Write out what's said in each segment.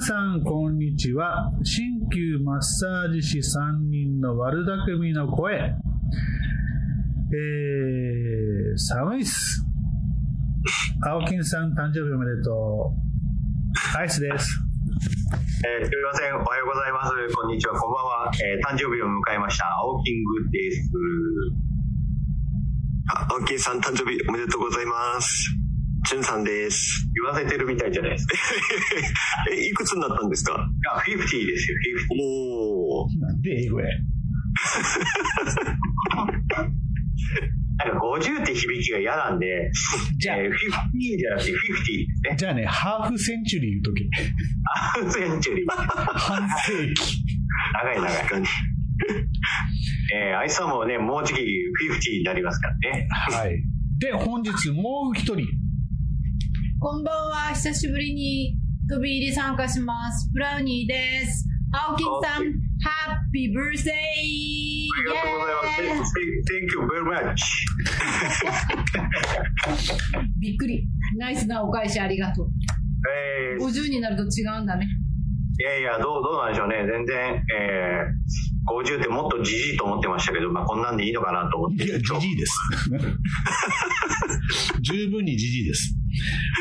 皆さん、こんにちは。鍼灸マッサージ師3人の悪巧みの声。えー、寒いっす。青金さん、誕生日おめでとう。アイスです。えーすみません。おはようございます。こんにちは。こんばんは。えー誕生日を迎えました。青キングです。あ、青木さん誕生日おめでとうございます。じゅんさんです。言わせてるみたいじゃないですか。え、いくつになったんですか？あ、50ですよ、おー。なんで英語や。50。なんか50って響きが嫌なんで、じゃあえー、50じゃなくて50ですね。じゃあね、ハーフセンチュリー言うとき。ハーフセンチュリー。半世紀。長い長い。確かに。えー、アイスさんもね、もうじき50になりますからね。はい。で、本日もう一人。こんばんは。久しぶりに飛び入り参加します。ブラウニーです。青木さん、ハッピーブルースデーありがとうございます。Thank you very much. びっくり。ナイスなお返しありがとう。えー、50になると違うんだね。いやいや、どう、どうなんでしょうね。全然、えー、50ってもっとじじいと思ってましたけど、まあ、こんなんでいいのかなと思って。いや、じじいです。十分にじじいです。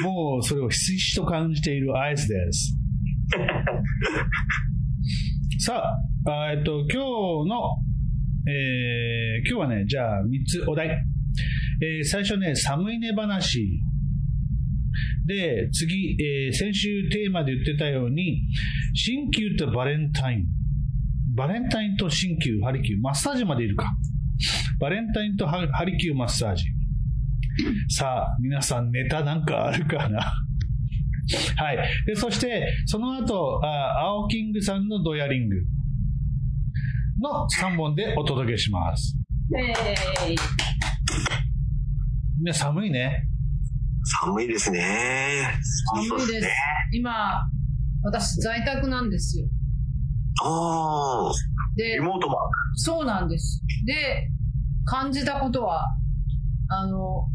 もう、それをひしひしと感じているアイスです。さあ、あえっと、今日の、えー今日はね、じゃあ、3つお題。えー最初ね、寒いね話。で、次、えー先週テーマで言ってたように、鍼灸とバレンタイン。バレンタインと鍼灸、ハリキュー、マッサージまでいるか。バレンタインとハハリキューマッサージ。さあ、皆さんネタなんかあるかな？はい。で、そして、その後、あ青キングさんのドヤリングの3本でお届けします。えー、みんな寒いね。寒いですね。寒いです。今、私在宅なんですよ。あでリ、モートマーク。そうなんです。で、感じたことは、あの、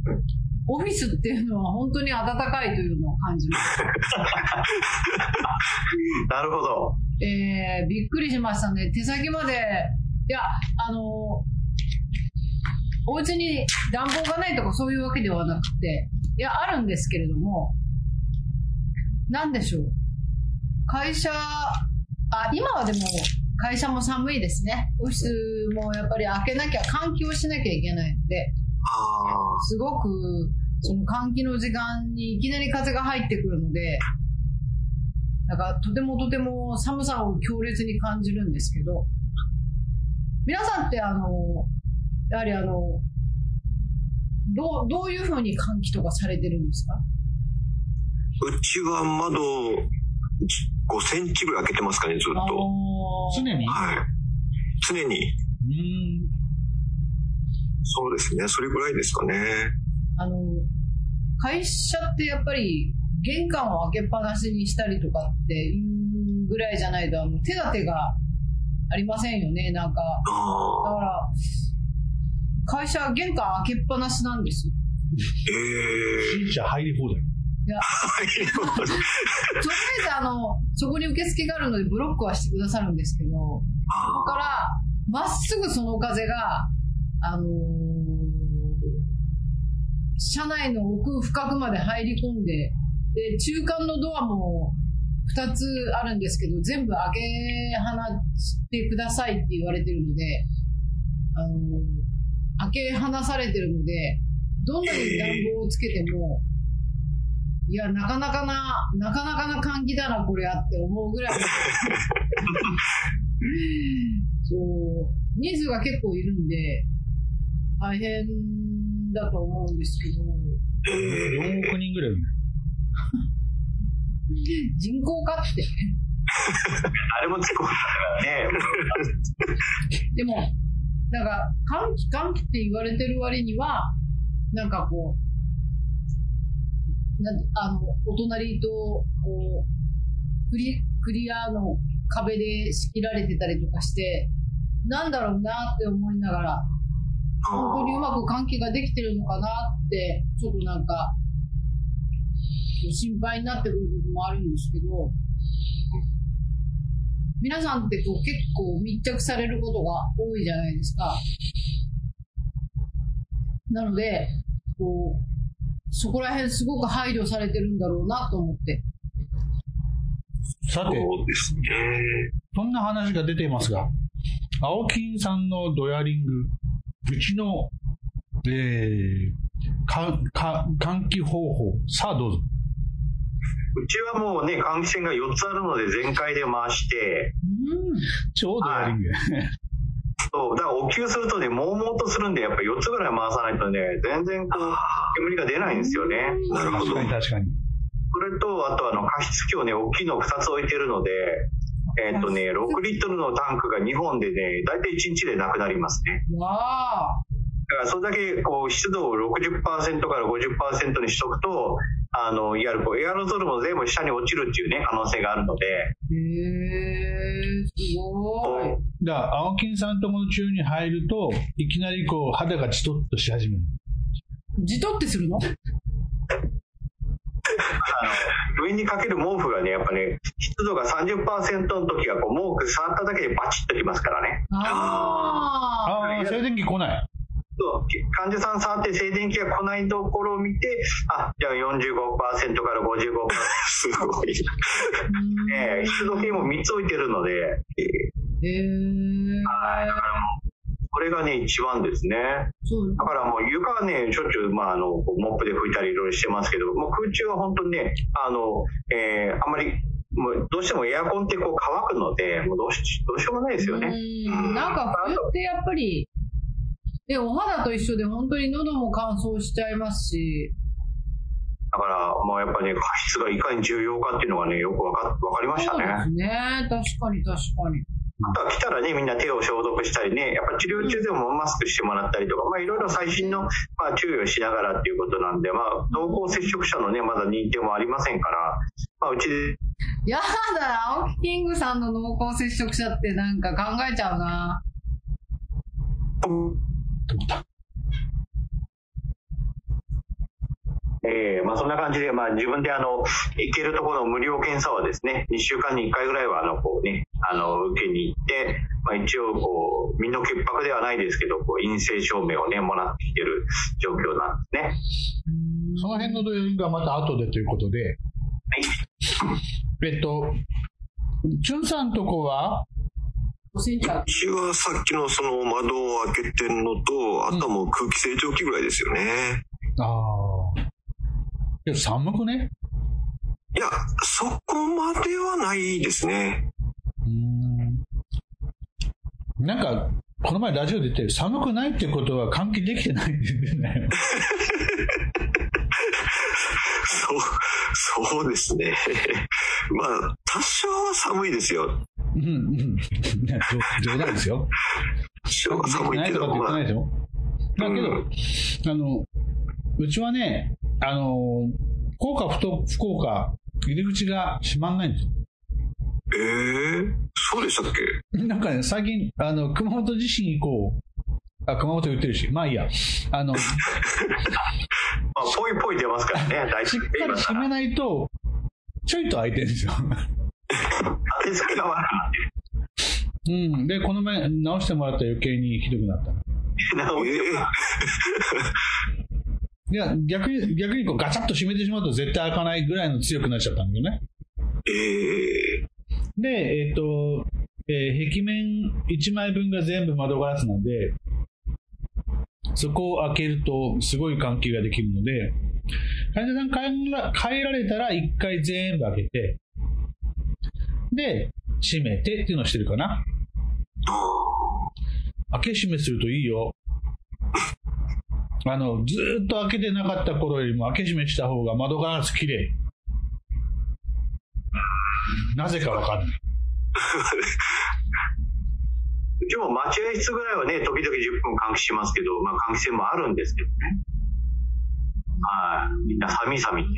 オフィスっていうのは本当に暖かいというのを感じます。なるほど。えー、びっくりしましたね。手先まで、いや、あの、お家に暖房がないとかそういうわけではなくて、いや、あるんですけれども、なんでしょう。会社、あ、今はでも会社も寒いですね。オフィスもやっぱり開けなきゃ、換気をしなきゃいけないので、すごく、その換気の時間にいきなり風が入ってくるので、なんかとてもとても寒さを強烈に感じるんですけど、皆さんってあの、やはりあの、どう、どういうふうに換気とかされてるんですか？うちは窓5センチぐらい開けてますかね、ずっあと。常に？はい。常に。うーん。そうですね。それぐらいですかね。あの、会社ってやっぱり玄関を開けっぱなしにしたりとかっていうぐらいじゃないと、あの、手立てがありませんよね、なんか。だ。から、会社玄関開けっぱなしなんですよ。ええじゃあ入り放題。いや、とりあえずあの、そこに受付があるのでブロックはしてくださるんですけど、そこから、まっすぐその風が、あのー車内の奥深くまで入り込んで、で、中間のドアも2つあるんですけど、全部開け放ってくださいって言われてるので、あのー開け放されてるので、どんなに暖房をつけても、いや、なかなかな、なかなかな換気だな、これあって思うぐらい。そう、人数が結構いるんで、大変だと思うんですけど、ええ4億人ぐらいいるね。人口かって。あれも突っ込んだからね。でも、なんか、換気換気って言われてる割には、なんかこう、なんてあの、お隣と、こう、クリクリアの壁で仕切られてたりとかして、なんだろうなって思いながら、本当にうまく換気ができてるのかなって、ちょっとなんか、心配になってくる部分もあるんですけど、皆さんってこう結構密着されることが多いじゃないですか。なので、こう、そこら辺すごく配慮されてるんだろうなと思って。さて、そうですね。そんな話が出ていますが、青金さんのドヤリング、うちの、えー、か、か、換気方法、さあどうぞ。うちはもうね、換気扇が4つあるので全開で回して、うん。超ドヤリング。そう、だからお給するとね、悶々とするんで、やっぱ4つぐらい回さないとね、全然こう、煙が出ないんですよね。なるほど確か。に確かに。それと、あとあの、加湿器をね、大きいの2つ置いてるので、えっ、とね、6リットルのタンクが2本でね、大体1日でなくなりますね。わあ。だからそれだけこう湿度を60%から50%にしとくと、あの、いわゆるこうエアロゾルも全部下に落ちるっていうね、可能性があるので、へえ、すごい。だから、青金さんとこの中に入ると、いきなりこう、肌がチトッとし始める。じとってするの？上にかける毛布がね、やっぱね、湿度が30%の時はこう毛布触っただけでバチッときますからね。ああ。ああ、静電気来ない？そう患者さん触って静電気が来ないところを見て、あ、じゃあ45%から55%。すごい。えー湿度計も3つ置いてるので、えーへえ。これがね、一番ですね。だからもう床はね、しょっちゅう、まあ、あの、モップで拭いたりいろいろしてますけど、もう空中は本当にね、あの、えーあんまり、もうどうしてもエアコンってこう乾くので、もうどうしどうしようもないですよね。うんなんか冬ってやっぱり、で、お肌と一緒で本当に喉も乾燥しちゃいますし、だから、もうやっぱりね、加湿がいかに重要かっていうのがね、よくわかわかりましたね。そうですね。確かに確かに。来たらね、みんな手を消毒したりね、やっぱ治療中でもマスクしてもらったりとか、まあいろいろ最新の、まあ、注意をしながらっていうことなんで、まあ濃厚接触者のね、まだ認定もありませんから、まあうちでやだ、青木キングさんの濃厚接触者ってなんか考えちゃうな。えーまあそんな感じで、まあ自分であの、行けるところの無料検査はですね、2週間に1回ぐらいはあの、こうね、あの、受けに行って、まあ一応こう、身の潔白ではないですけど、こう、陰性証明をね、もらってきてる状況なんですね。その辺のドヤリングはまた後でということで、えっと、チュンさんとこは、5センチあるうちはさっきのその窓を開けてるのと、あとはもう空気清浄機ぐらいですよね。ああ。いや、寒くね？いや、そこまではないですね。うーん。なんか、この前ラジオで言って、寒くないってことは換気できてないって言ってね。そう、そうですね。まあ、多少は寒いですよ。うんうん。ね冗冗談ですよ。多少は寒いけど、ないとかって言ってまあないですよ。だけど、あの、うちはね、あの、福岡、福岡、入り口が閉まんないんですよ。ええそうでしたっけ？なんかね、最近、あの、熊本地震以降、あ、熊本言ってるし、まあいいや。あの、まあ、ぽいぽい出ますからね、大しっ体かり閉めないと、ちょいと開いてるんですよ。うん。で、この前直してもらったら余計にひどくなった。いや、逆に、逆にこうガチャッと閉めてしまうと絶対開かないぐらいの強くなっちゃったんだよね。ええで、えっ、と、えー壁面1枚分が全部窓ガラスなんで、そこを開けるとすごい換気ができるので、患者さん帰ら帰られたら1回全部開けて、で、閉めてっていうのをしてるかな。開け閉めするといいよ。あの、ずーっと開けてなかった頃よりも開け閉めした方が窓ガラス綺麗。なぜかわかんない。うちも待合室ぐらいはね、時々10分換気しますけど、まあ換気扇もあるんですけどね。はい。みんな寒い寒い。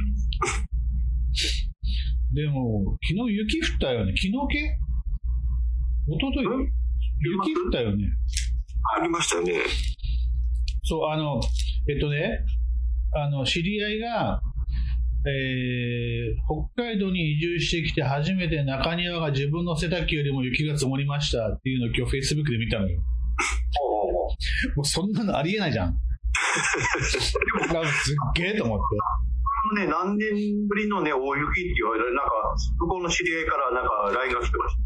でも、昨日雪降ったよね。昨日系？一昨日？ん雪降ったよね。ありましたよね。そう、あの、えっとね、あの、知り合いが、えー北海道に移住してきて初めて中庭が自分の背丈よりも雪が積もりましたっていうのを今日 Facebook で見たのよ。もうそんなのありえないじゃん。すっげえと思って。ね、何年ぶりのね、大雪って言われる、なんか、向こうの知り合いからなんか LINE が来てました。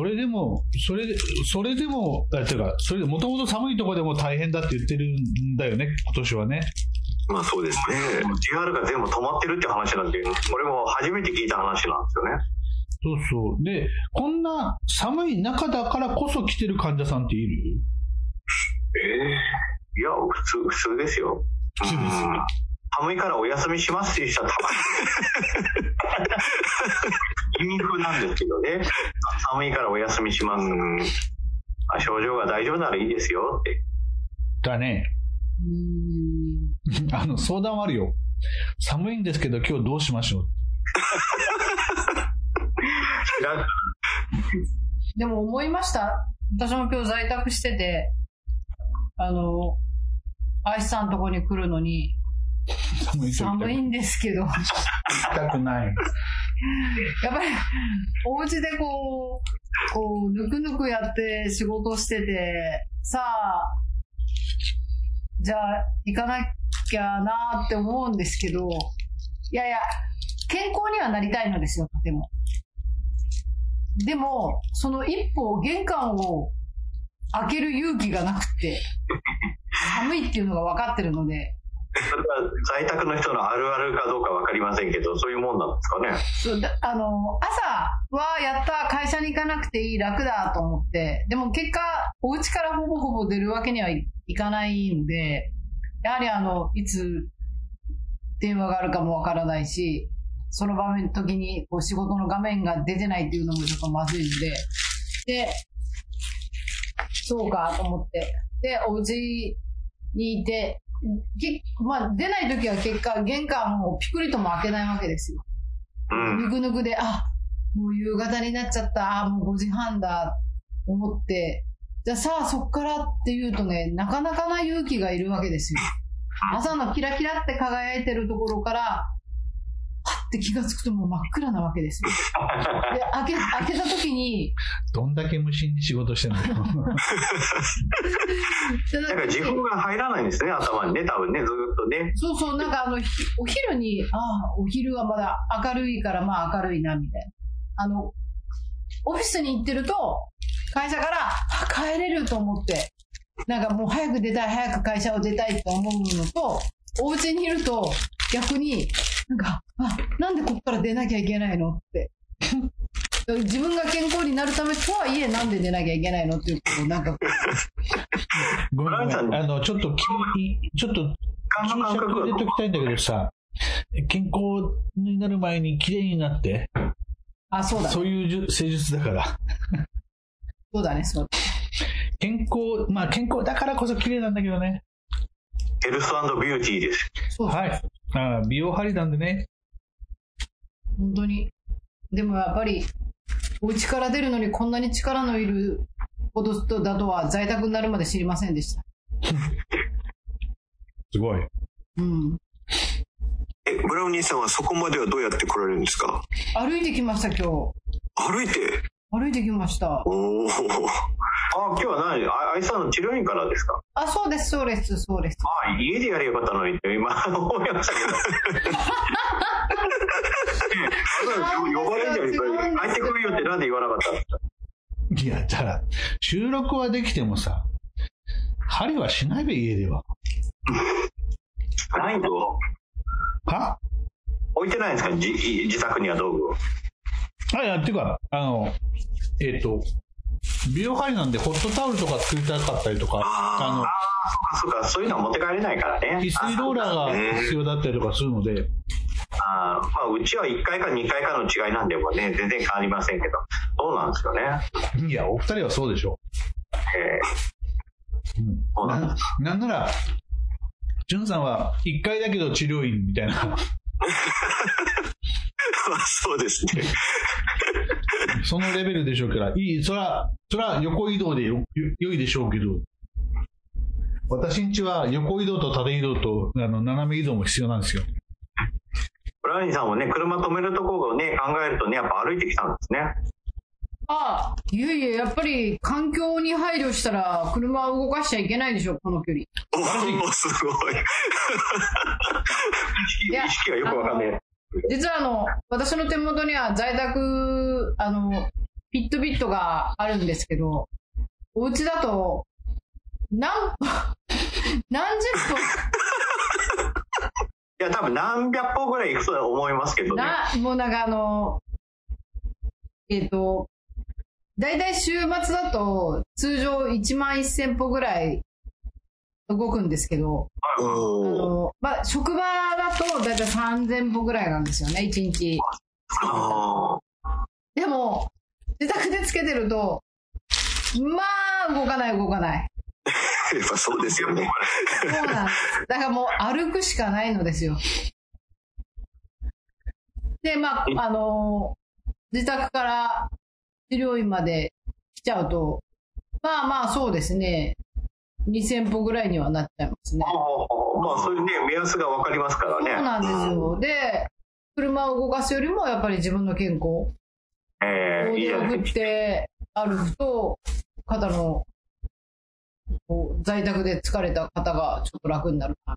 それでも、それで、それでも、あていうか、それでもともと寒いところでも大変だって言ってるんだよね、今年はね。まあそうですね。JR が全部止まってるって話なんで、俺も初めて聞いた話なんですよね。そうそう。で、こんな寒い中だからこそ来てる患者さんっている？ええいや、普通、普通ですよ。普通ですうん寒いからお休みしますっていう人はたまに。意味風なんですけどね。寒いからお休みします。あ症状が大丈夫ならいいですよって。だね。あの、相談はあるよ。寒いんですけど今日どうしましょう でも思いました。私も今日在宅してて、あの、愛さんのとこに来るのに、寒い寒いんですけど、やっいたくない。やっぱり、お家でこう、こう、ぬくぬくやって仕事してて、さあ、じゃあ、行かなきゃなって思うんですけど、いやいや、健康にはなりたいのですよ、とても。でも、その一歩、玄関を開ける勇気がなくて、寒いっていうのが分かってるので、それは在宅の人のあるあるかどうかわかりませんけど、そういうもんなんですかね？そうあの、朝はやった、会社に行かなくていい、楽だと思って、でも結果、お家からほぼほぼ出るわけにはいかないんで、やはりあの、いつ電話があるかもわからないし、その場面、時にこう仕事の画面が出てないっていうのもちょっとまずいので、で、そうかと思って、で、お家にいて、まあ、出ない時は結果、玄関をピクリとも開けないわけですよ。うん。ぬくぬくで、あ、もう夕方になっちゃった、あ、もう5時半だ、思って、じゃあさあそっからっていうとね、なかなかな勇気がいるわけですよ。朝のキラキラって輝いてるところから、はって気がつくともう真っ暗なわけですよ。で、開け、開けた時に、どんだけ無心に仕事してんの？なんか自分が入らないんですね、頭にね、多分ね、ずーっとね。そうそう、なんかあの、ひお昼に、ああ、お昼はまだ明るいから、まあ明るいな、みたいな。あの、オフィスに行ってると、会社から、あ帰れると思って、なんかもう早く出たい、早く会社を出たいって思うのと、お家にいると、逆に、なんか、あ、なんでここから出なきゃいけないのって。自分が健康になるためとはいえ、なんで出なきゃいけないのっていうことを、なんかごめんごめん。あの、ちょっとき、ちょっと、注感の感覚が釈入れときたいんだけどさ、健康になる前に綺麗になって、あ、そうだね。そういうじゅ施術だから。そうだね、そうだ健康、まあ健康だからこそ綺麗なんだけどね。ヘルスビューティーです。そうそうはい。あ美容針なんでね。本当に。でもやっぱり、お家から出るのにこんなに力のいることだとは在宅になるまで知りませんでした。すごい。うん。え、ブラウニーさんはそこまではどうやって来られるんですか？歩いてきました、今日。歩いて？歩いてきました。おお。あ、今日は何？あ愛さんの治療院からですか？あ、そうです、そうです、そうです。あ、家でやればよかったのにって今思いましたけど。ね呼ばれるじゃないですか。帰ってくるよってなんで言わなかったんですか？いや、じゃあ、収録はできてもさ、針はしないべ、家では。ないとは？置いてないんですか？じ自宅には道具を。あ、いや、っていうか、あの、えっ、と、美容針なんでホットタオルとか作りたかったりとか、ああ、そうか、そういうのは持って帰れないからの、ね。翡翠ローラーが必要だったりとかするので、あーまあ、うちは1回か2回かの違いなんでもね、全然変わりませんけど。そうなんですよね。いや、お二人はそうでしょえう。うんそうなんななんなら、じゅんさんは一回だけど治療院みたいな、そうですね。そのレベルでしょうから、いい、そら、そら横移動でよよ良いでしょうけど、私んちは横移動と縦移動とあの斜め移動も必要なんですよ。ラニーさんもね、車止めるところをね、考えるとね、やっぱ歩いてきたんですね。ああ、いえいえ、やっぱり環境に配慮したら車を動かしちゃいけないでしょ、この距離。おお、すごい。意識がよくわかんない。実はあの、私の手元には在宅、あの、ピットビットがあるんですけど、お家だと、何、何十いや、多分何百歩ぐらい行くとは思いますけど分、ね。な、もうなんかあの、えっ、と、だいたい週末だと通常1万1000歩ぐらい動くんですけど、あ。の、まあ、職場だとだいたい3000歩ぐらいなんですよね、1日。でも、自宅でつけてると、まあ、動かない動かない。やっぱそうですよね。そうなんです。だからもう歩くしかないのですよ。で、まあ、あの自宅から治療院まで来ちゃうと、まあまあそうですね、2000歩ぐらいにはなっちゃいますね。まあ、そういうね、目安がわかりますからね。そうなんですよ。で、車を動かすよりもやっぱり自分の健康ええいいじを振っ。て歩くと、肩の、こう在宅で疲れた方がちょっと楽になるかな。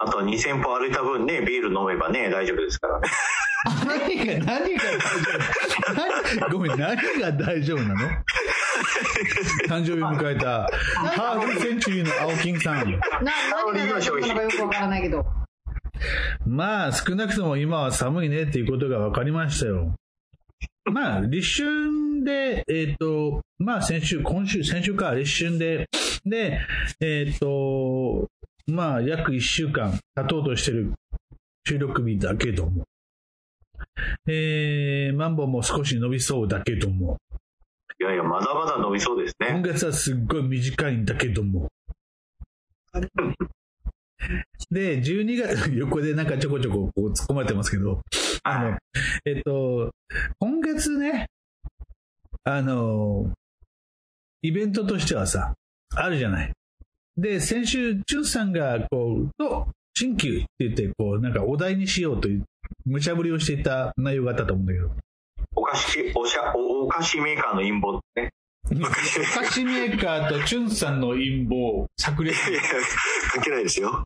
あとは2000歩歩いた分ね、ビール飲めばね、大丈夫ですからね。何が、何が大丈夫？何ごめん、何が大丈夫なの？誕生日迎えた、ハーフセンチュリーの青金さん。な、何が大丈夫なのかよくわからないけど。まあ、少なくとも今は寒いねっていうことが分かりましたよ。まあ、立春で、えっ、と、まあ先週、今週、先週か、立春で、で、えっ、と、まあ、約1週間経とうとしてる収録日だけども、えー、マンボウも少し伸びそうだけども、いやいや、まだまだ伸びそうです今ね。月はすっごい短いんだけども。で、12月、横でなんかちょこちょここう突っ込まれてますけど、あの、えっと、今月ね、あの、イベントとしてはさ、あるじゃない。で、先週、チュンさんが、こう、と、新旧って言って、こう、なんかお題にしようという、無茶ぶりをしていた内容があったと思うんだけど、お菓子、おしゃ、おお菓子メーカーの陰謀ね。お菓子メーカーとチュンさんの陰謀、炸裂。いやいや、関係ないですよ。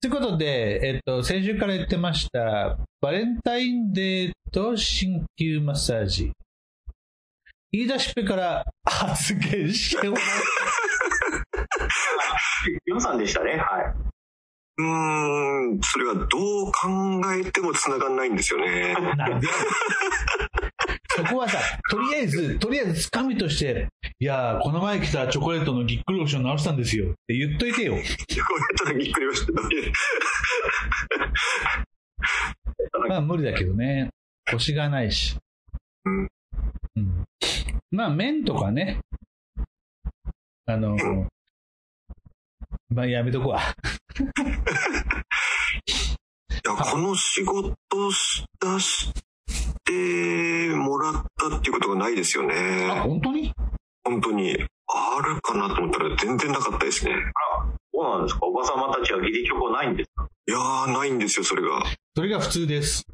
ということで、えっと、先週から言ってました、バレンタインデーと鍼灸マッサージ。言い出しっぺから発言してもら ヨンさんでしたね。はい。うーん、それはどう考えても繋がんないんですよね。そこはさ、とりあえず、とりあえずつかみとして、いやー、この前来たチョコレートのぎっくり腰を直したんですよって言っといてよ。これちょっとぎっくり腰って まあ無理だけどね。腰がないし。うんうんまあ麺とかね。あの、まあやめとこわ。いや、この仕事し出してもらったっていうことがないですよあ、ね。本当に？本当に。あるかなと思ったら全然なかったですね。そうなんですか？おばさまたちは義理チョコないんですか？いやー、ないんですよ、それが。それが普通です。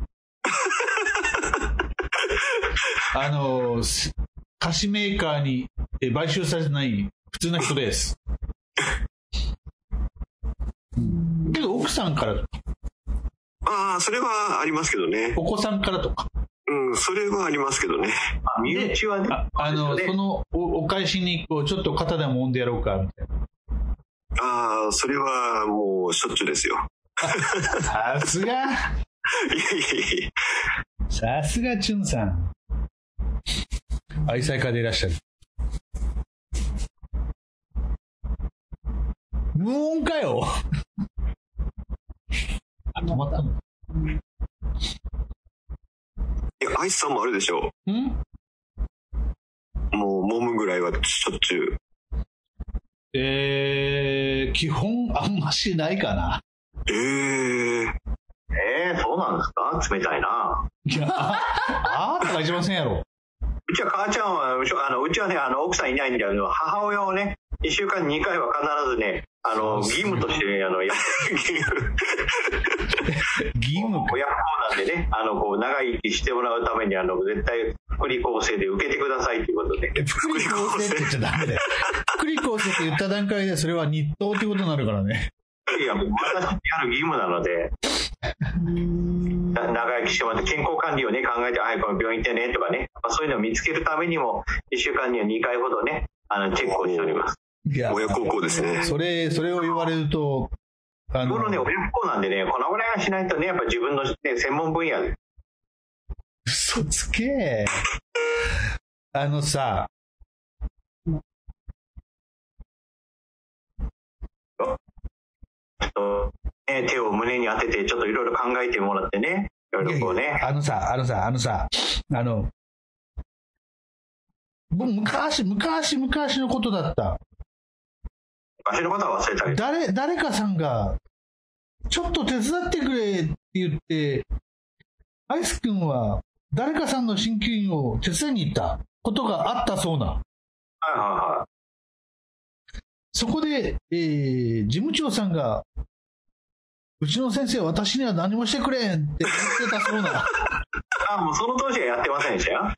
あの、す菓子メーカーにえ買収されてない普通な人です。けど奥さんから、ああ、それはありますけどね。お子さんからとか、うん、それはありますけどね。あ身内はね。ああの、でそのおお返しにこう、ちょっと肩でも揉んでやろうか、みたいな。ああ、それはもうしょっちゅうですよ。さすが、いやいやいやさすがチュンさん。愛妻家でいらっしゃる。無音かよあ、止まったの？いや、アイスさんもあるでしょ？ん？もう、揉むぐらいはしょっちゅう。えー、基本あんましないかな。えええー、そうなんですか？冷たいな。いや、ああーとか一番せんやろ。うちは母ちゃんは、あのうちはね、あの奥さんいないんで、あの母親をね、1週間に2回は必ずね、あの義務として、ね、あのや 義務？か。親不孝なんでね、あのこう長生きしてもらうために、あの絶対、福利厚生で受けてくださいということで。福利厚生って言っちゃダメだよ。福利厚生って言った段階でそれは日当ってことになるからね。いや、もう私にある義務なので、な長生きしてもらって、健康管理をね、考えて、はい、この病院行ってね、とかね、まあ、そういうのを見つけるためにも、1週間には2回ほどね、あの、チェックをしております。いや親孝行ですね。それ、それを言われると、あこのね、親不孝なんでね、このぐらいはしないとね、やっぱ自分の、ね、専門分野で。嘘つけ。あのさ、とね、手を胸に当てて、ちょっといろいろ考えてもらってね、いろいろこうね。あのさ、あのさ、あのさ、あの、僕昔、昔、昔のことだった。昔のことは忘れたけど。誰、誰かさんが、ちょっと手伝ってくれって言って、アイス君は誰かさんの鍼灸院を手伝いに行ったことがあったそうな。はいはいはい。そこで、えー事務長さんが、うちの先生、私には何もしてくれんって言ってたそうな。あ、もうその当時はやってませんでしたよ。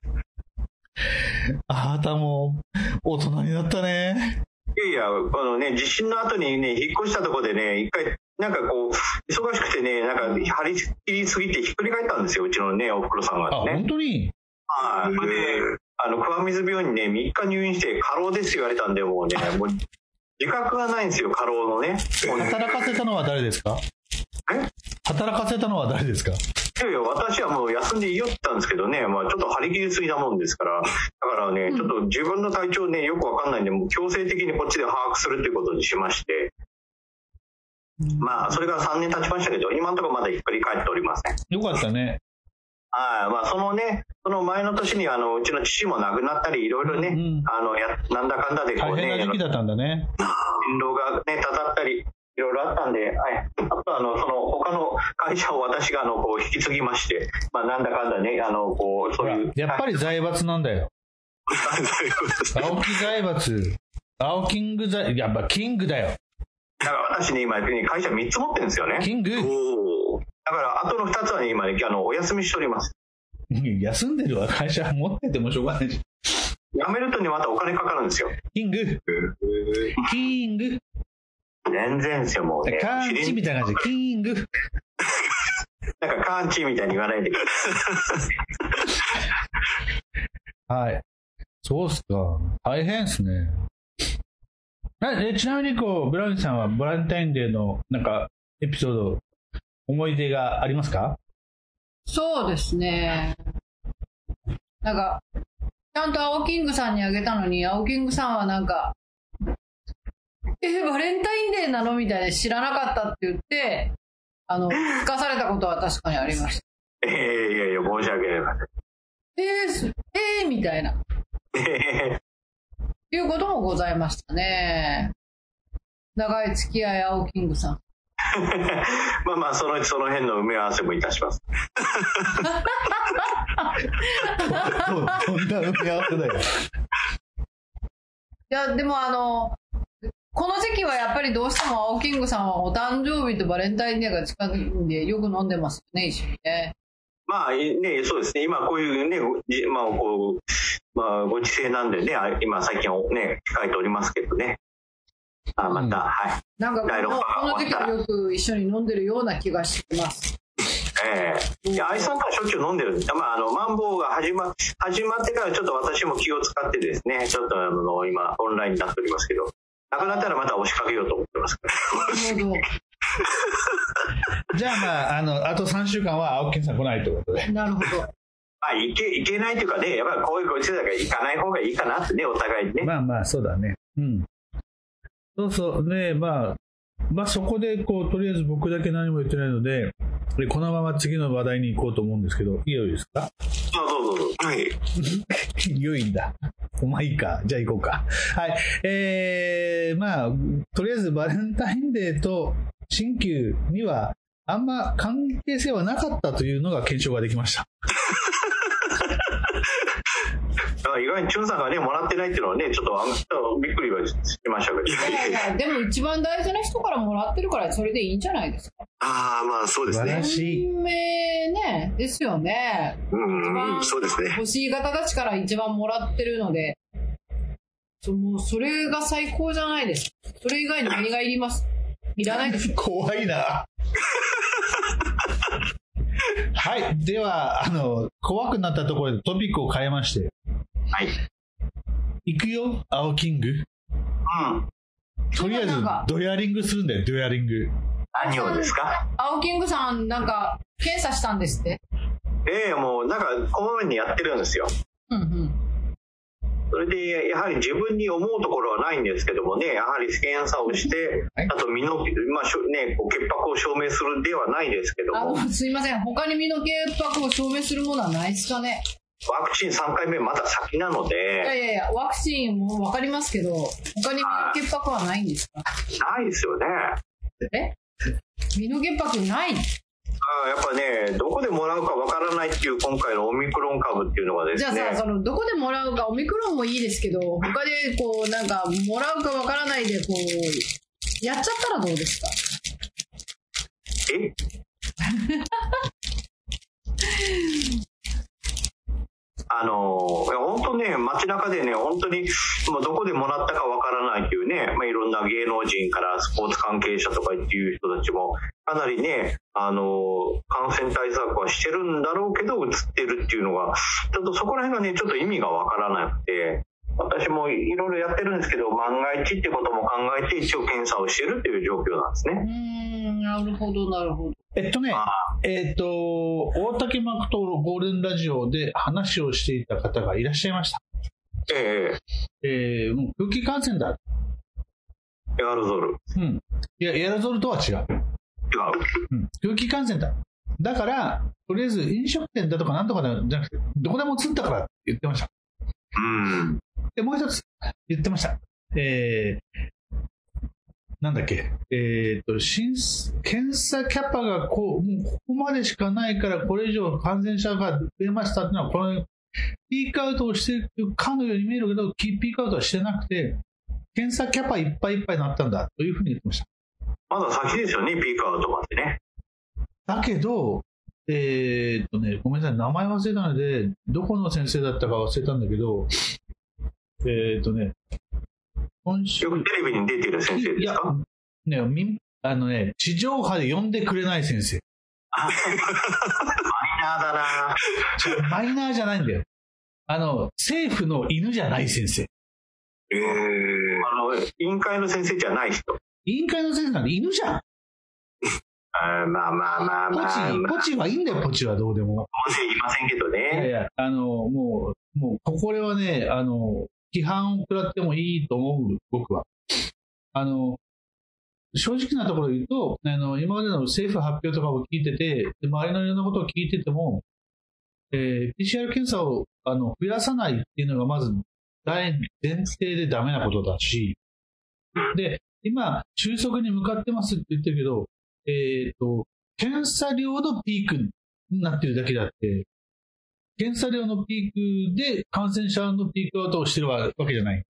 あなたも大人になったね。いやいや、このね、地震の後にね、引っ越したところでね、一回、なんかこう、忙しくてね、なんか張り切りすぎてひっくり返ったんですよ、うちのね、おふくろさんあ、がね本。当に？はい。それで、あの、桑水病院にね、3日入院して過労です言われたんで、もうね、もう、自覚がないんですよ、過労のね。働かせたのは誰ですか？え働かせたのは誰ですか？いやいや、私はもう休んでいいよって言ったんですけどね、まあちょっと張り切りすぎなもんですから、だからね、ちょっと自分の体調ね、よくわかんないんで、もう強制的にこっちで把握するっていうことにしまして、まあそれが3年経ちましたけど、今のところまだひっくり返っておりません。よかったね。はい、まあそのね、その前の年にあの、うちの父も亡くなったり、いろいろね、うんあの、や、なんだかんだでこ大うね、変な時期だったんだね。心労がね、たたったり、いろいろあったんで、はい。あとあの、その他の会社を私があの、こう引き継ぎまして、まあなんだかんだね、あの、こう、そういう。やっぱり財閥なんだよ。青木財閥。青キング財、やっぱキングだよ。だから私ね、今、ね、会社3つ持ってるんですよね。キング。だから、あとの2つはね、今ね、あの、お休みしております。休んでるわ、会社持っててもしょうがないし。辞めるとね、またお金かかるんですよ。キング、キング、全然ですよ、もうね。カーンチみたいな感じで、キング。なんかカーンチみたいに言わないでくださはい。そうっすか。大変っすね。ええちなみにこう、ブラウンさんはバレンタインデーのなんかエピソード、思い出がありますか？そうですね。なんか、ちゃんと青キングさんにあげたのに、青キングさんはなんか、え、バレンタインデーなの？みたいで知らなかったって言って、あの、聞かされたことは確かにありました。い。いやいやいや、申し訳ありません。えーす、えー、みたいな。っていうこともございましたね。長い付き合い、青キングさん。まあまあ、その、その辺の埋め合わせもいたします。どんな埋め合わせだよ。いや、でもあの、この時期はやっぱりどうしても青キングさんはお誕生日とバレンタインデーが近いんでよく飲んでますよね、一緒にね。まあね、そうですね、今こういうね、じまあこう、まあご時世なんでね、あ今最近ね、控えておりますけどね。あまた、はい。なんかこのこの時期はよく一緒に飲んでるような気がします。ええいや、愛さんとはしょっちゅう飲んでるんです。まあ、あの、マンボウが始ま、始まってからちょっと私も気を使ってですね、ちょっとあの、今、オンラインになっておりますけど、なくなったらまた押しかけようと思ってますから。なるほ じゃあまあ、あの、あと3週間は青木さん来ないということで。ど。なるほど。まあ、いけ、いけないというかね、やっぱりこういうご時世だから行かない方がいいかなってね、お互いにね。まあまあ、そうだね。うん。そうそう。で、まあ、まあそこで、こう、とりあえず僕だけ何も言ってないので、でこのまま次の話題に行こうと思うんですけど、いいよいいですか？そうそうそう。はい。良いんだ。お前いいか。じゃあ行こうか。はい。えー、まあ、とりあえずバレンタインデーと新旧には、あんま関係性はなかったというのが検証ができました。意外にチュンさんがね、もらってないっていうのはね、ちょっとあのびっくりはしましたけど。いやいや、でも一番大事な人からもらってるから、それでいいんじゃないですか。ああ、まあそうですね。運命ね、ですよね。うん、うん、そうですね。欲しい方たちから一番もらってるので、そもうそれが最高じゃないですか。それ以外に何がいります？いらないでしょ。怖いな。はい。では、あの、怖くなったところでトピックを変えまして。はい。行くよ、青キング。うん。とりあえずドヤリングするんだよ、ドヤリング。何をですか？青キングさん、なんか、検査したんですって？ええもうなんか、こまめにやってるんですよ。うんうん。それで、やはり自分に思うところはないんですけどもね、やはり検査をして、はい。あと身の、まあしょね、こう潔白を証明するではないですけども、あの、すいません。他に身の潔白を証明するものはないですかね？ワクチン3回目まだ先なのいやで、いやいや、ワクチンもわかりますけど、他に身の潔白はないんですか？ないですよね。え？身の潔白ないあやっぱね、どこでもらうかわからないっていう今回のオミクロン株っていうのがですね、じゃあさ、その、どこでもらうか、オミクロンもいいですけど、他でこう、なんか、もらうかわからないで、こう、やっちゃったらどうですか？え？あの本当ね、街中でね、本当にもうどこでもらったかわからないというね、まあ、いろんな芸能人からスポーツ関係者とかっていう人たちも、かなりね、あの感染対策はしてるんだろうけど、映ってるっていうのが、ちょっとそこら辺がね、ちょっと意味がわからなくて、私もいろいろやってるんですけど、万が一ってことも考えて一応検査をしてるっていう状況なんですね。ん、なるほど、なるほど。えっとねあ、えっと、大竹幕とゴールデンラジオで話をしていた方がいらっしゃいました。えええー、もう空気感染だ。エアロゾル。うん。いや、エアロゾルとは違う。違う。うん。空気感染だ。だから、とりあえず飲食店だとかなんとかじゃなくて、どこでも移ったからって言ってました。うん。で、もう一つ言ってました。えー、なんだっけ、えーっと、診検査キャパがこう、もうここまでしかないから、これ以上感染者が増えましたっていうのは、このピークアウトをしてるかのように見えるけど、ピークアウトはしてなくて、検査キャパいっぱいいっぱいになったんだというふうに言ってました。まだ先ですよね、ピークアウトまでね。だけど、えーっとね、ごめんなさい、名前忘れたので、どこの先生だったか忘れたんだけど、えーっとね、今週よくテレビに出てる先生いやですか、ね、みあのね、地上波で呼んでくれない先生。あマイナーだなマイナーじゃないんだよ。あの、政府の犬じゃない先生。ええあの、委員会の先生じゃない人。委員会の先生なんて犬じゃん。あーまあまあまあポまあ、チ、まあ、ポチはいいんだよ、ポチはどうでも。言いませんけどね。いやいや、あの、もう、もう、これはね、あの、批判を食らってもいいと思う、僕は。あの、正直なところ言うと、あの、今までの政府発表とかを聞いてて、で周りのいろんなことを聞いてても、えー PCR 検査をあの増やさないっていうのがまず大前提でダメなことだし、で、今、収束に向かってますって言ってるけど、えっ、と、検査量のピークになってるだけであって、検査量のピークで感染者のピークアウトをしてるわけじゃない。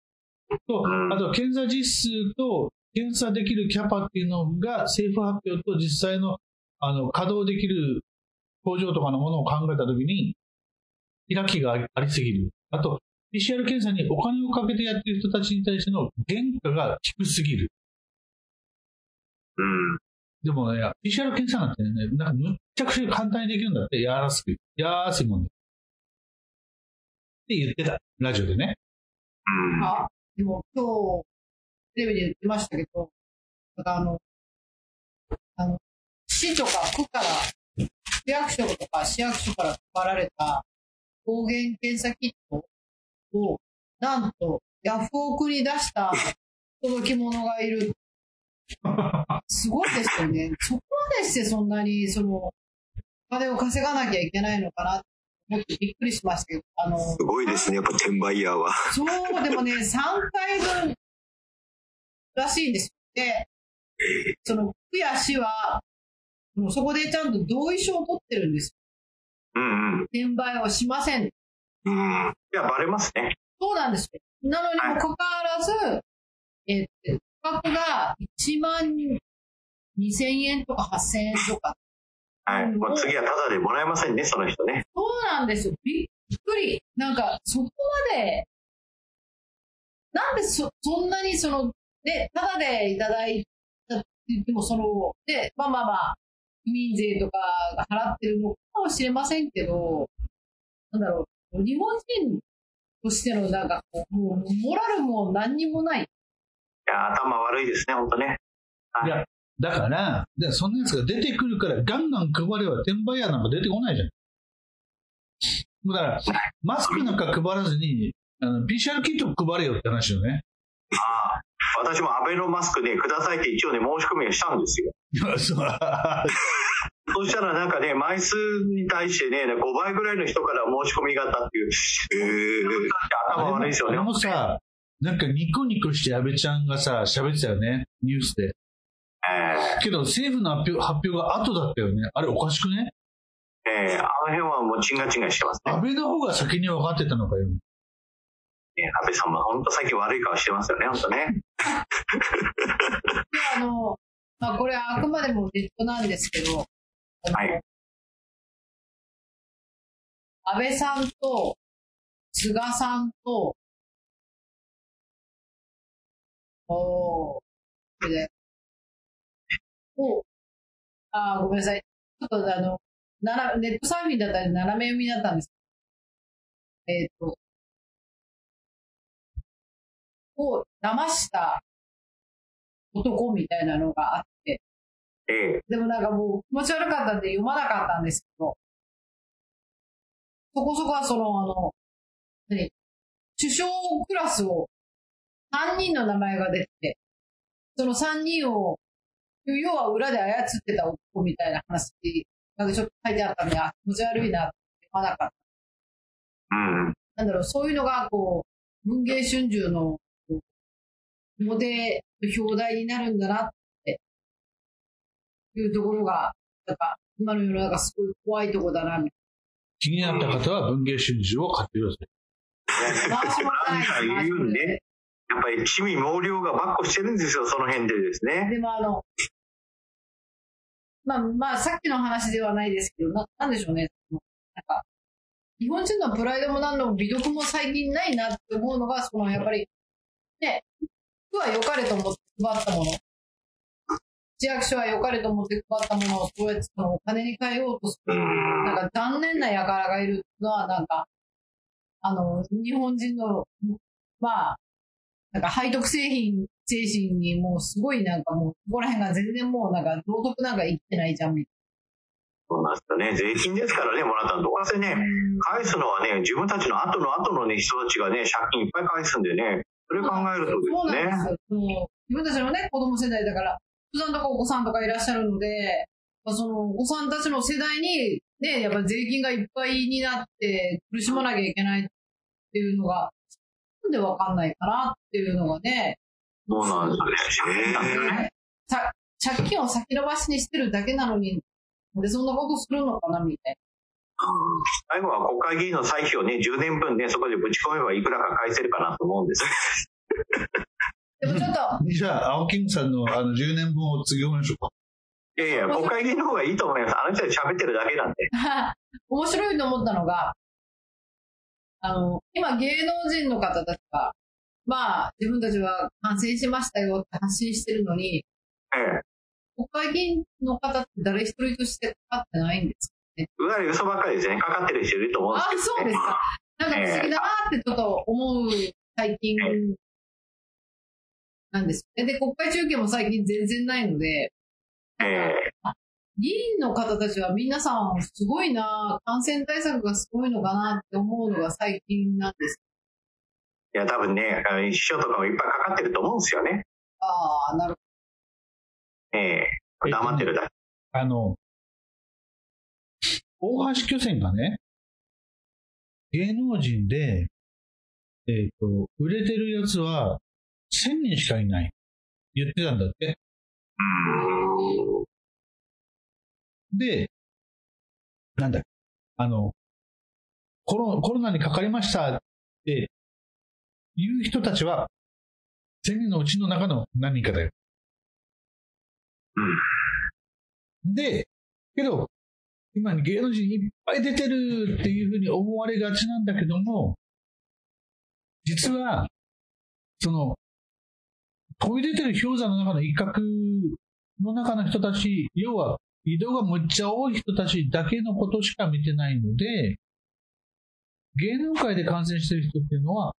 と、あと、検査実数と検査できるキャパっていうのが政府発表と実際のあの稼働できる工場とかのものを考えたときに、開きがありすぎる。あと、PCR 検査にお金をかけてやってる人たちに対しての原価が低すぎる。うん。でもね、PCR 検査なんてね、なんかむっちゃくちゃ簡単にできるんだって、やらすく、やすいもんで。って言ってた、ラジオでね。うん。あ、でも今日、テレビで言ってましたけど、なんかあの、あの、市とか区から、市役所とか市役所から配られた抗原検査キットを、なんと、ヤフオクに出した届き物がいる。すごいですよね。そこまでしてそんなに、その、お金を稼がなきゃいけないのかなって思ってびっくりしましたけど、あの、すごいですね、やっぱ転売ヤーは。そう、でもね、3回分らしいんですよ。で、その、区や市は、もうそこでちゃんと同意書を取ってるんですうんうん。よ。転売をしません。うん。いや、バレますね。そうなんですよ。なのにもかかわらず、えー、価格が1万2000円とか8000円とか。はい。うんもう次はタダでもらえませんね、その人ね。そうなんですよ。びっくり。なんか、そこまで、なんでそ、そんなにその、ね、ただでいただいたって言っても、その、で、まあまあまあ、区民税とかが払ってるのかもしれませんけど、なんだろう、日本人としてのなんかこう、もう、モラルも何にもない。いや、頭悪いですね、本当ね。はいや、だから、でそんなやつが出てくるから、ガンガン配れば転売屋なんか出てこないじゃん。だから、マスクなんか配らずに、あの PCR キット配れよって話よね。ああ私もアベノマスクでくださいって一応ね、申し込みをしたんですよ。そしたらなんかね、枚数に対してね、5倍ぐらいの人から申し込みがあったっていう。えー、頭悪いですよね。あれもさ、なんかニコニコして安倍ちゃんがさ、喋ってたよね、ニュースで。えけど政府の発表発表が後だったよね。あれおかしくね？ーえーあの辺はもうチンガチンガしてますね。安倍の方が先に分かってたのかよ。ね安倍さんも本当最近悪い顔してますよね、本当ね。で、あの、まあこれはあくまでもネットなんですけど、はい。安倍さんと、菅さんと、おー、それで、おあーごめんなさい。ちょっとあの、ならネットサーフィンだったら斜め読みだったんです。えっ、と、を騙した男みたいなのがあって、ええ。でもなんかもう気持ち悪かったんで読まなかったんですけど、そこそこはその、あの、何？首相クラスを3人の名前が出てて、その3人を、要は裏で操ってた男みたいな話なんかちょっと書いてあったんで、あ、気持ち悪いなって読まなかった。うん。なんだろう、そういうのが、こう、文藝春秋の、モデル表題になるんだなって、いうところが、なんか、今の世の中すごい怖いとこだな、み気になった方は文藝春秋を買ってください。たいな。回しもないでやっぱり地味猛量がばっこしてるんですよ、その辺でですね。でもあの、まあまあ、さっきの話ではないですけど、ななんでしょうね。なんか、日本人のプライドも何度も美徳も最近ないなって思うのが、そのやっぱり、ね、服は良かれと思って配ったもの。市役所は良かれと思って配ったものを、そうやってそのお金に変えようとする、うん。なんか残念な輩がいるのは、なんか、あの、日本人の、まあ、なんか背徳製品、精神にもうすごいなんかもう、そこら辺が全然もうなんか道徳なんか生きてないじゃんみたそうなんですよね。税金ですからね、もらったの。どうせね、いな。返すのはね、自分たちの後の後のね、人たちがね、借金いっぱい返すんでね、それ考えるとそうですね。その自分たちのね、子供世代だから、お子さんとかお子さんとかいらっしゃるので、まあそのお子さんたちの世代に、ね、やっぱ税金がいっぱいになって苦しまなきゃいけないっていうのが、でわかんないかなっていうのがね、そうなんですよね。借金を先延ばしにしてるだけなのに、でそんなことするのかなみたい最後は国会議員の歳費をね、10年分ね、そこでぶち込めばいくらか返せるかなと思うんです。な。でもちょっと、じゃあ、青木さんのあの10年分を次読みましょうか。いやいや、国会議員の方がいいと思います。あの人たち喋ってるだけなんで。面白いと思ったのが、あの、今芸能人の方たちが、まあ、自分たちは感染しましたよって発信してるのに、ええ。国会議員の方って誰一人としてかかってないんですかね？うわり嘘ばっかりですね。かかってる人いると思うんあですけど、ね。そうですか。なんか不思議だなってちょっと思う最近なんですよね。で、国会中継も最近全然ないので、ええ議員の方たちは皆さんすごいな、感染対策がすごいのかなって思うのが最近なんです。いや、多分ね、あの秘書とかもいっぱいかかってると思うんですよね。ああ、なるええ黙ってるだけ。あの、大橋巨泉がね、芸能人で、えっ、と、売れてるやつは1000人しかいない。言ってたんだって。で、なんだっけあの、コロコロナにかかりましたっていう人たちは、1000人のうちの中の何人かだよ。で、けど、今芸能人いっぱい出てるっていうふうに思われがちなんだけども、実は、その、飛び出てる氷山の中の一角の中の人たち、要は移動がむっちゃ多い人たちだけのことしか見てないので、芸能界で感染してる人っていうのは、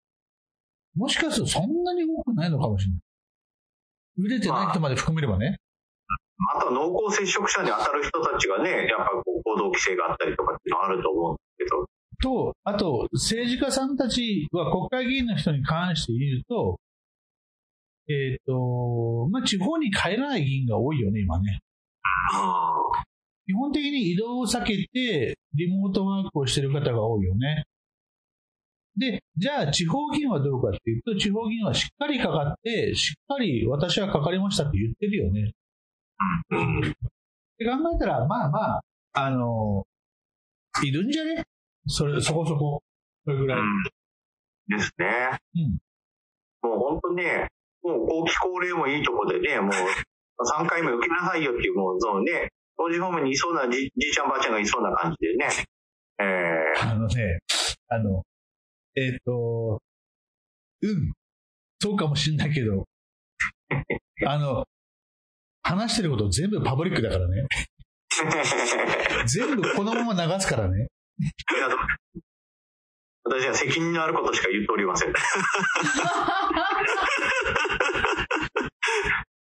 もしかするとそんなに多くないのかもしれない。売れてない人まで含めればね。あとは濃厚接触者に当たる人たちがね、やっぱこう行動規制があったりとかっていうのはあると思うんですけど。と、あと、政治家さんたちは国会議員の人に関して言うと、えっ、と、まあ、地方に帰らない議員が多いよね、今ね。あ基本的に移動を避けて、リモートワークをしてる方が多いよね。で、じゃあ地方議員はどうかっていうと、地方議員はしっかりかかって、しっかり私はかかりましたって言ってるよね。って考えたら、まあまあ、あのいるんじゃね？それ、そこそこ。それぐらい。ですね。うん。もう本当ね、もう後期高齢もいいとこでね、もう3回目受けなさいよっていう、もうそのね、当時方面にいそうなじじいちゃんばあちゃんがいそうな感じでね。えあのね、あの、えっ、と、うん、そうかもしんないけど、あの、話してること全部パブリックだからね。ー 全部このまま流すからね。私は責任のあることしか言っておりません。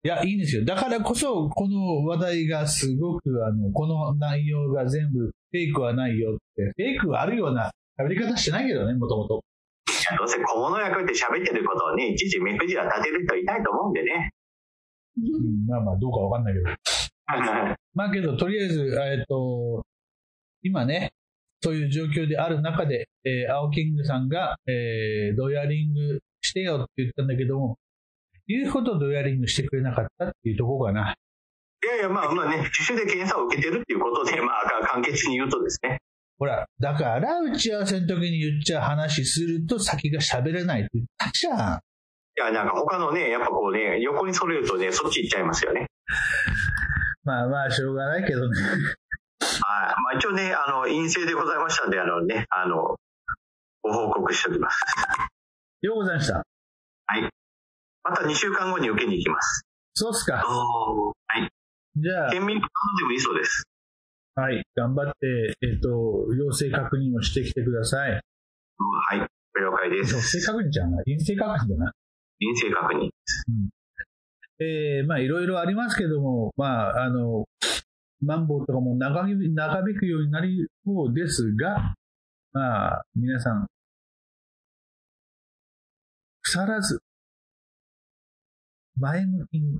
いや、いいんですよ。だからこそ、この話題がすごく、あの、この内容が全部フェイクはないよって、フェイクはあるような喋り方してないけどね、もともと。どうせ小物役って喋ってることをね、いちいち目くじら立てる人いないと思うんでね。うん、まあまあ、どうかわかんないけど。まあけど、とりあえず、えっと、今ね、そういう状況である中で、えー、青キングさんが、えー、ドヤリングしてよって言ったんだけども、言うほどドヤリングしてくれなかったっていうところかな。いやいや、まあまあね、自主で検査を受けてるっていうことで、まあ、か簡潔に言うとですね。ほら、だから打ち合わせの時に言っちゃ話すると先が喋れないって言ったじゃん。いや、なんか他のね、やっぱこうね、横にそれるとね、そっち行っちゃいますよね。まあまあ、しょうがないけどね。はい。まあ一応ね、あの、陰性でございましたんで、あのね、あの、ご報告しておきます。ようございました。また2週間後に受けに行きます。そうっすか。ああ。じゃあ、県民の方でもいいそうです。はい、頑張って、えっ、と、陽性確認をしてきてください。はい。了解で陽す。性確認じゃない陰性確認だな。陰性確認。えーまあ、いろいろありますけども、まあ、あの、マンボウとかも長引長引くようになりそうですが、まあ、皆さん、腐らず、前向きに、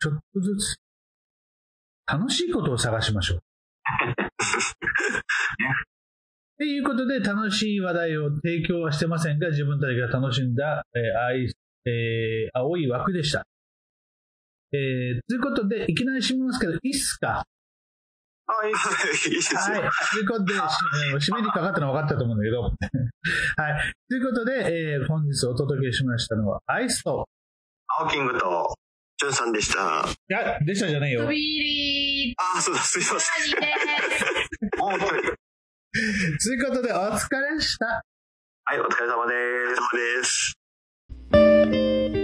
ちょっとずつ、楽しいことを探しましょう。ということで、楽しい話題を提供はしてませんが、自分たちが楽しんだ、えー愛えー青い枠でした。えー、ということで、いきなり締めますけど、いいっすか？はい。いいですよ。はい。ということで、締めにかかったのは分かったと思うんだけど。はい。ということで、えー本日お届けしましたのは、アイスと、青キングと、ジュンさんでした。いや、でしたじゃないよ。飛び入り。あ、そうだ、すいません。ということで、お疲れした。はい、お疲れ様です。です。